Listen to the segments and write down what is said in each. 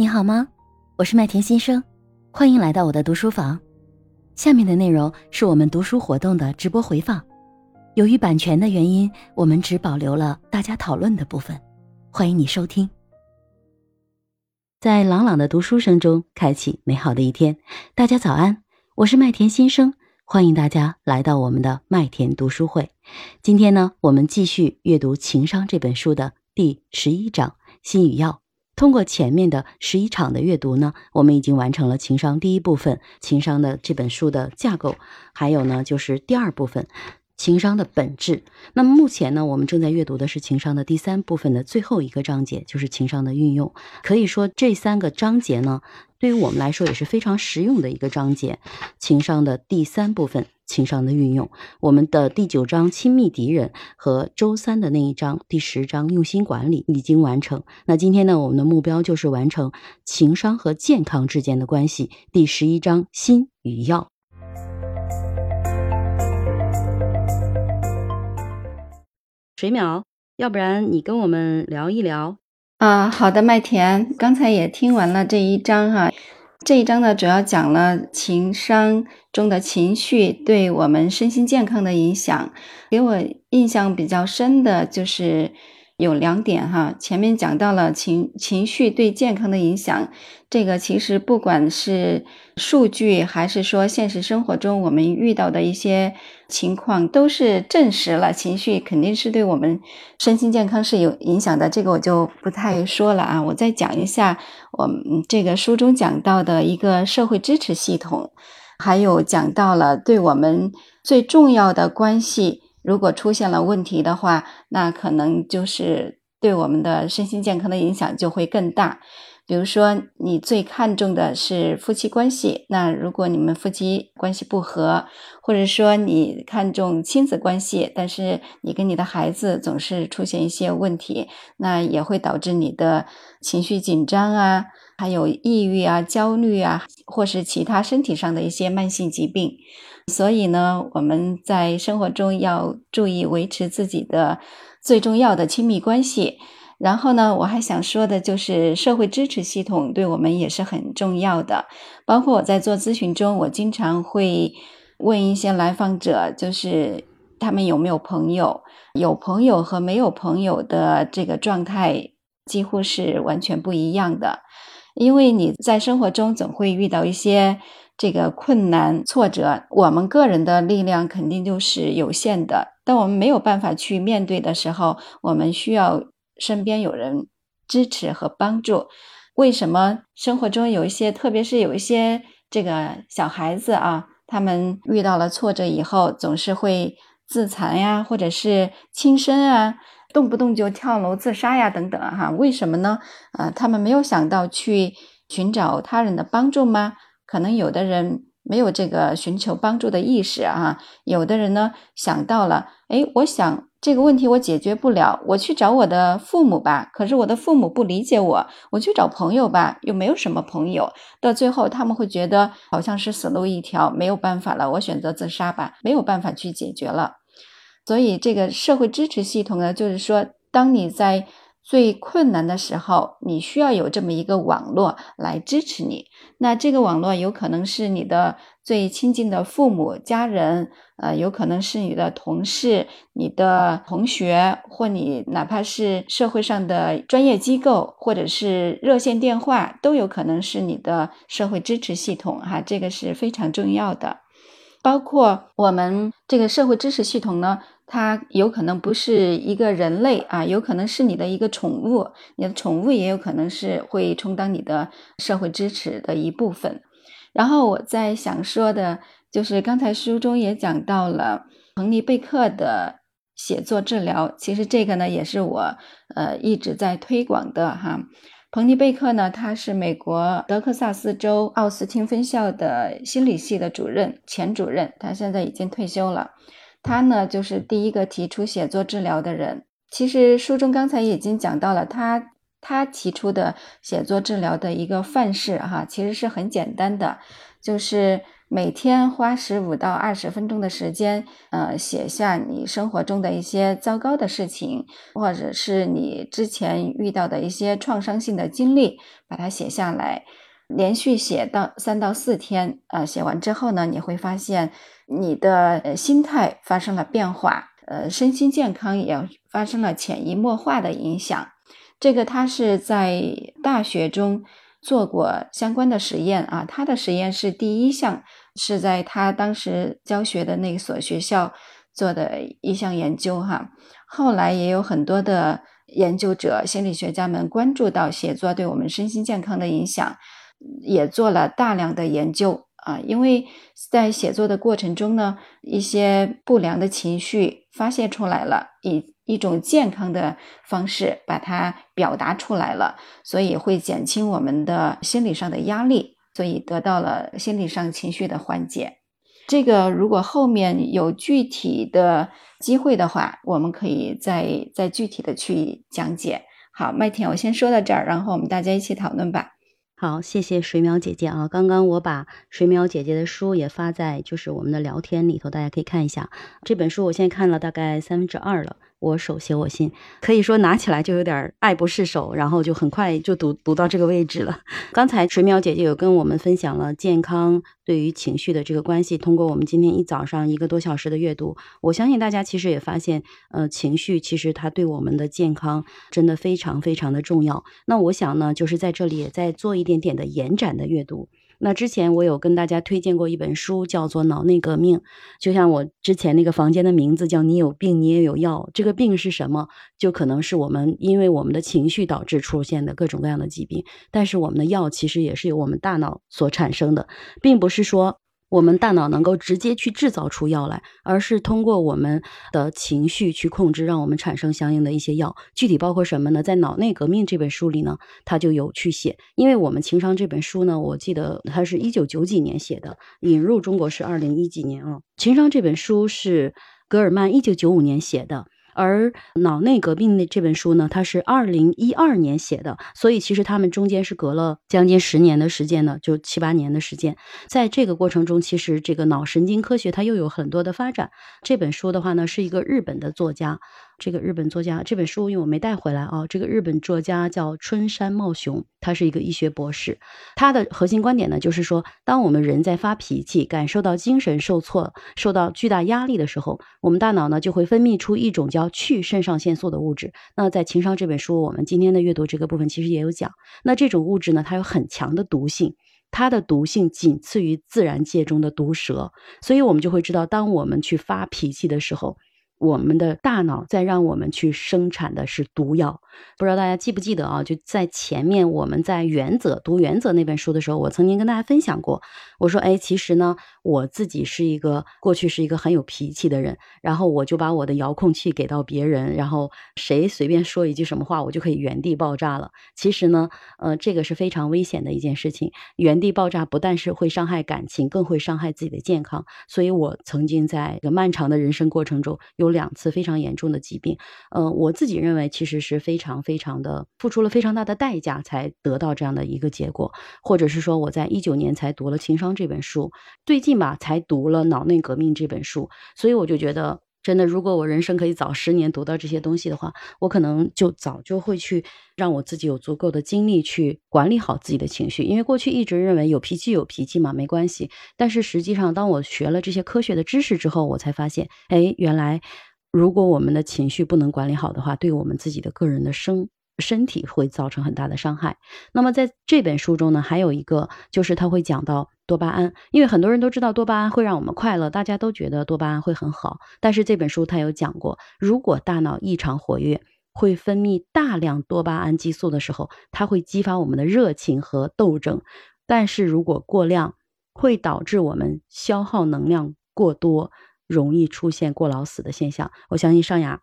你好吗？我是麦田新生，欢迎来到我的读书房。下面的内容是我们读书活动的直播回放，由于版权的原因，我们只保留了大家讨论的部分。欢迎你收听。在朗朗的读书声中开启美好的一天。大家早安，我是麦田新生，欢迎大家来到我们的麦田读书会。今天呢，我们继续阅读《情商》这本书的第十一章“心与药”。通过前面的十一场的阅读呢，我们已经完成了情商第一部分，情商的这本书的架构，还有呢就是第二部分，情商的本质。那么目前呢，我们正在阅读的是情商的第三部分的最后一个章节，就是情商的运用。可以说这三个章节呢，对于我们来说也是非常实用的一个章节。情商的第三部分。情商的运用，我们的第九章亲密敌人和周三的那一章第十章用心管理已经完成。那今天呢，我们的目标就是完成情商和健康之间的关系，第十一章心与药。水淼，要不然你跟我们聊一聊啊？好的，麦田，刚才也听完了这一章哈。这一章呢，主要讲了情商中的情绪对我们身心健康的影响。给我印象比较深的就是有两点哈。前面讲到了情情绪对健康的影响，这个其实不管是数据还是说现实生活中我们遇到的一些。情况都是证实了，情绪肯定是对我们身心健康是有影响的。这个我就不太说了啊，我再讲一下我们这个书中讲到的一个社会支持系统，还有讲到了对我们最重要的关系，如果出现了问题的话，那可能就是对我们的身心健康的影响就会更大。比如说，你最看重的是夫妻关系，那如果你们夫妻关系不和，或者说你看重亲子关系，但是你跟你的孩子总是出现一些问题，那也会导致你的情绪紧张啊，还有抑郁啊、焦虑啊，或是其他身体上的一些慢性疾病。所以呢，我们在生活中要注意维持自己的最重要的亲密关系。然后呢，我还想说的就是社会支持系统对我们也是很重要的。包括我在做咨询中，我经常会问一些来访者，就是他们有没有朋友，有朋友和没有朋友的这个状态几乎是完全不一样的。因为你在生活中总会遇到一些这个困难挫折，我们个人的力量肯定就是有限的。当我们没有办法去面对的时候，我们需要。身边有人支持和帮助，为什么生活中有一些，特别是有一些这个小孩子啊，他们遇到了挫折以后，总是会自残呀，或者是轻生啊，动不动就跳楼自杀呀，等等哈？为什么呢？啊，他们没有想到去寻找他人的帮助吗？可能有的人没有这个寻求帮助的意识啊，有的人呢想到了，哎，我想。这个问题我解决不了，我去找我的父母吧。可是我的父母不理解我，我去找朋友吧，又没有什么朋友。到最后他们会觉得好像是死路一条，没有办法了，我选择自杀吧，没有办法去解决了。所以这个社会支持系统呢，就是说，当你在最困难的时候，你需要有这么一个网络来支持你。那这个网络有可能是你的最亲近的父母、家人，呃，有可能是你的同事、你的同学，或你哪怕是社会上的专业机构，或者是热线电话，都有可能是你的社会支持系统。哈，这个是非常重要的。包括我们这个社会支持系统呢。它有可能不是一个人类啊，有可能是你的一个宠物，你的宠物也有可能是会充当你的社会支持的一部分。然后我在想说的，就是刚才书中也讲到了彭尼贝克的写作治疗，其实这个呢也是我呃一直在推广的哈。彭尼贝克呢，他是美国德克萨斯州奥斯汀分校的心理系的主任，前主任，他现在已经退休了。他呢，就是第一个提出写作治疗的人。其实书中刚才已经讲到了，他他提出的写作治疗的一个范式，哈，其实是很简单的，就是每天花十五到二十分钟的时间，呃，写下你生活中的一些糟糕的事情，或者是你之前遇到的一些创伤性的经历，把它写下来，连续写到三到四天，呃，写完之后呢，你会发现你的心态发生了变化，呃，身心健康也发生了潜移默化的影响。这个它是在大学中做过相关的实验啊，他的实验是第一项是在他当时教学的那所学校做的一项研究哈。后来也有很多的研究者、心理学家们关注到写作对我们身心健康的影响，也做了大量的研究啊。因为在写作的过程中呢，一些不良的情绪发泄出来了，以一种健康的方式把它表达出来了，所以会减轻我们的心理上的压力，所以得到了心理上情绪的缓解。这个如果后面有具体的机会的话，我们可以再再具体的去讲解。好，麦田，我先说到这儿，然后我们大家一起讨论吧。好，谢谢水淼姐姐啊！刚刚我把水淼姐姐的书也发在就是我们的聊天里头，大家可以看一下这本书。我现在看了大概三分之二了。我手写我心，可以说拿起来就有点爱不释手，然后就很快就读读到这个位置了。刚才水淼姐姐有跟我们分享了健康对于情绪的这个关系，通过我们今天一早上一个多小时的阅读，我相信大家其实也发现，呃，情绪其实它对我们的健康真的非常非常的重要。那我想呢，就是在这里也在做一点点的延展的阅读。那之前我有跟大家推荐过一本书，叫做《脑内革命》，就像我之前那个房间的名字叫“你有病，你也有药”。这个病是什么？就可能是我们因为我们的情绪导致出现的各种各样的疾病。但是我们的药其实也是由我们大脑所产生的，并不是说。我们大脑能够直接去制造出药来，而是通过我们的情绪去控制，让我们产生相应的一些药。具体包括什么呢？在《脑内革命》这本书里呢，他就有去写。因为我们情商这本书呢，我记得它是一九九几年写的，引入中国是二零一几年啊。情商这本书是格尔曼一九九五年写的。而脑内革命的这本书呢，它是二零一二年写的，所以其实他们中间是隔了将近十年的时间呢，就七八年的时间。在这个过程中，其实这个脑神经科学它又有很多的发展。这本书的话呢，是一个日本的作家。这个日本作家这本书因为我没带回来啊，这个日本作家叫春山茂雄，他是一个医学博士。他的核心观点呢，就是说，当我们人在发脾气、感受到精神受挫、受到巨大压力的时候，我们大脑呢就会分泌出一种叫去肾上腺素的物质。那在情商这本书，我们今天的阅读这个部分其实也有讲。那这种物质呢，它有很强的毒性，它的毒性仅次于自然界中的毒蛇。所以我们就会知道，当我们去发脾气的时候。我们的大脑在让我们去生产的是毒药，不知道大家记不记得啊？就在前面我们在《原则》读《原则》那本书的时候，我曾经跟大家分享过，我说，哎，其实呢，我自己是一个过去是一个很有脾气的人，然后我就把我的遥控器给到别人，然后谁随便说一句什么话，我就可以原地爆炸了。其实呢，呃，这个是非常危险的一件事情，原地爆炸不但是会伤害感情，更会伤害自己的健康。所以我曾经在一个漫长的人生过程中有。两次非常严重的疾病，呃，我自己认为其实是非常非常的付出了非常大的代价才得到这样的一个结果，或者是说我在一九年才读了《情商》这本书，最近吧才读了《脑内革命》这本书，所以我就觉得真的，如果我人生可以早十年读到这些东西的话，我可能就早就会去让我自己有足够的精力去管理好自己的情绪，因为过去一直认为有脾气有脾气嘛没关系，但是实际上当我学了这些科学的知识之后，我才发现，哎，原来。如果我们的情绪不能管理好的话，对我们自己的个人的生身体会造成很大的伤害。那么在这本书中呢，还有一个就是他会讲到多巴胺，因为很多人都知道多巴胺会让我们快乐，大家都觉得多巴胺会很好。但是这本书他有讲过，如果大脑异常活跃，会分泌大量多巴胺激素的时候，它会激发我们的热情和斗争。但是如果过量，会导致我们消耗能量过多。容易出现过劳死的现象，我相信尚雅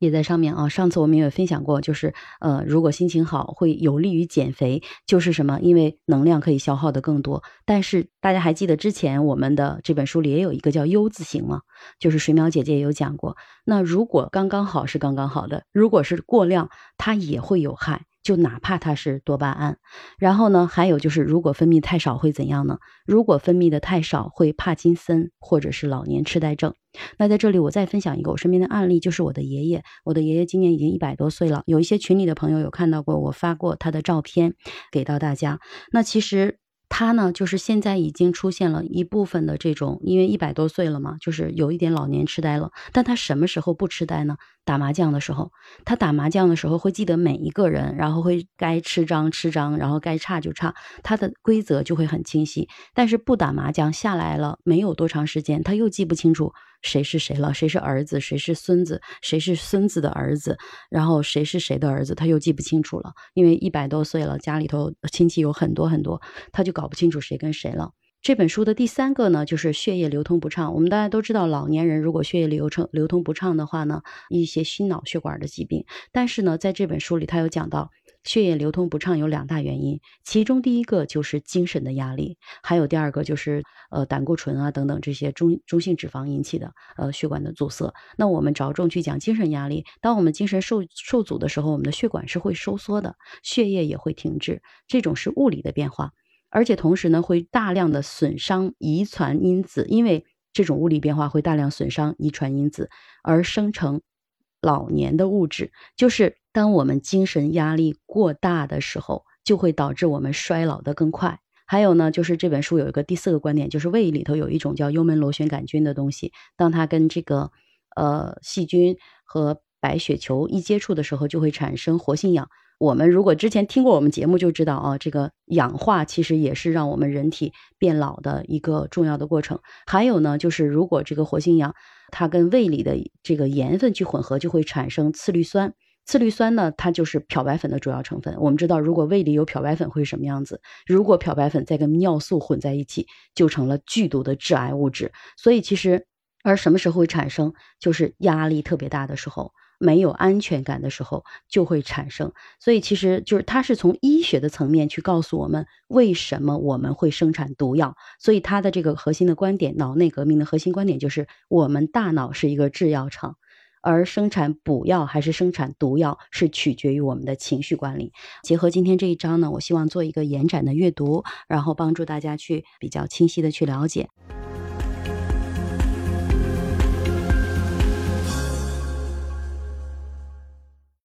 也在上面啊。上次我们也分享过，就是呃，如果心情好会有利于减肥，就是什么？因为能量可以消耗的更多。但是大家还记得之前我们的这本书里也有一个叫 U 字形吗？就是水淼姐姐也有讲过。那如果刚刚好是刚刚好的，如果是过量，它也会有害。就哪怕它是多巴胺。然后呢，还有就是如果分泌太少会怎样呢？如果分泌的太少，会帕金森或者是老年痴呆症。那在这里我再分享一个我身边的案例，就是我的爷爷。我的爷爷今年已经一百多岁了，有一些群里的朋友有看到过我发过他的照片给到大家。那其实。他呢，就是现在已经出现了一部分的这种，因为一百多岁了嘛，就是有一点老年痴呆了。但他什么时候不痴呆呢？打麻将的时候，他打麻将的时候会记得每一个人，然后会该吃张吃张，然后该差就差，他的规则就会很清晰。但是不打麻将下来了，没有多长时间，他又记不清楚。谁是谁了？谁是儿子？谁是孙子？谁是孙子的儿子？然后谁是谁的儿子？他又记不清楚了，因为一百多岁了，家里头亲戚有很多很多，他就搞不清楚谁跟谁了。这本书的第三个呢，就是血液流通不畅。我们大家都知道，老年人如果血液流程流通不畅的话呢，一些心脑血管的疾病。但是呢，在这本书里，他有讲到。血液流通不畅有两大原因，其中第一个就是精神的压力，还有第二个就是呃胆固醇啊等等这些中中性脂肪引起的呃血管的阻塞。那我们着重去讲精神压力，当我们精神受受阻的时候，我们的血管是会收缩的，血液也会停滞，这种是物理的变化，而且同时呢会大量的损伤遗传因子，因为这种物理变化会大量损伤遗传因子而生成。老年的物质，就是当我们精神压力过大的时候，就会导致我们衰老的更快。还有呢，就是这本书有一个第四个观点，就是胃里头有一种叫幽门螺旋杆菌的东西，当它跟这个呃细菌和白血球一接触的时候，就会产生活性氧。我们如果之前听过我们节目就知道啊，这个氧化其实也是让我们人体变老的一个重要的过程。还有呢，就是如果这个活性氧它跟胃里的这个盐分去混合，就会产生次氯酸。次氯酸呢，它就是漂白粉的主要成分。我们知道，如果胃里有漂白粉会什么样子？如果漂白粉再跟尿素混在一起，就成了剧毒的致癌物质。所以其实，而什么时候会产生？就是压力特别大的时候。没有安全感的时候就会产生，所以其实就是它是从医学的层面去告诉我们为什么我们会生产毒药。所以它的这个核心的观点，脑内革命的核心观点就是我们大脑是一个制药厂，而生产补药还是生产毒药是取决于我们的情绪管理。结合今天这一章呢，我希望做一个延展的阅读，然后帮助大家去比较清晰的去了解。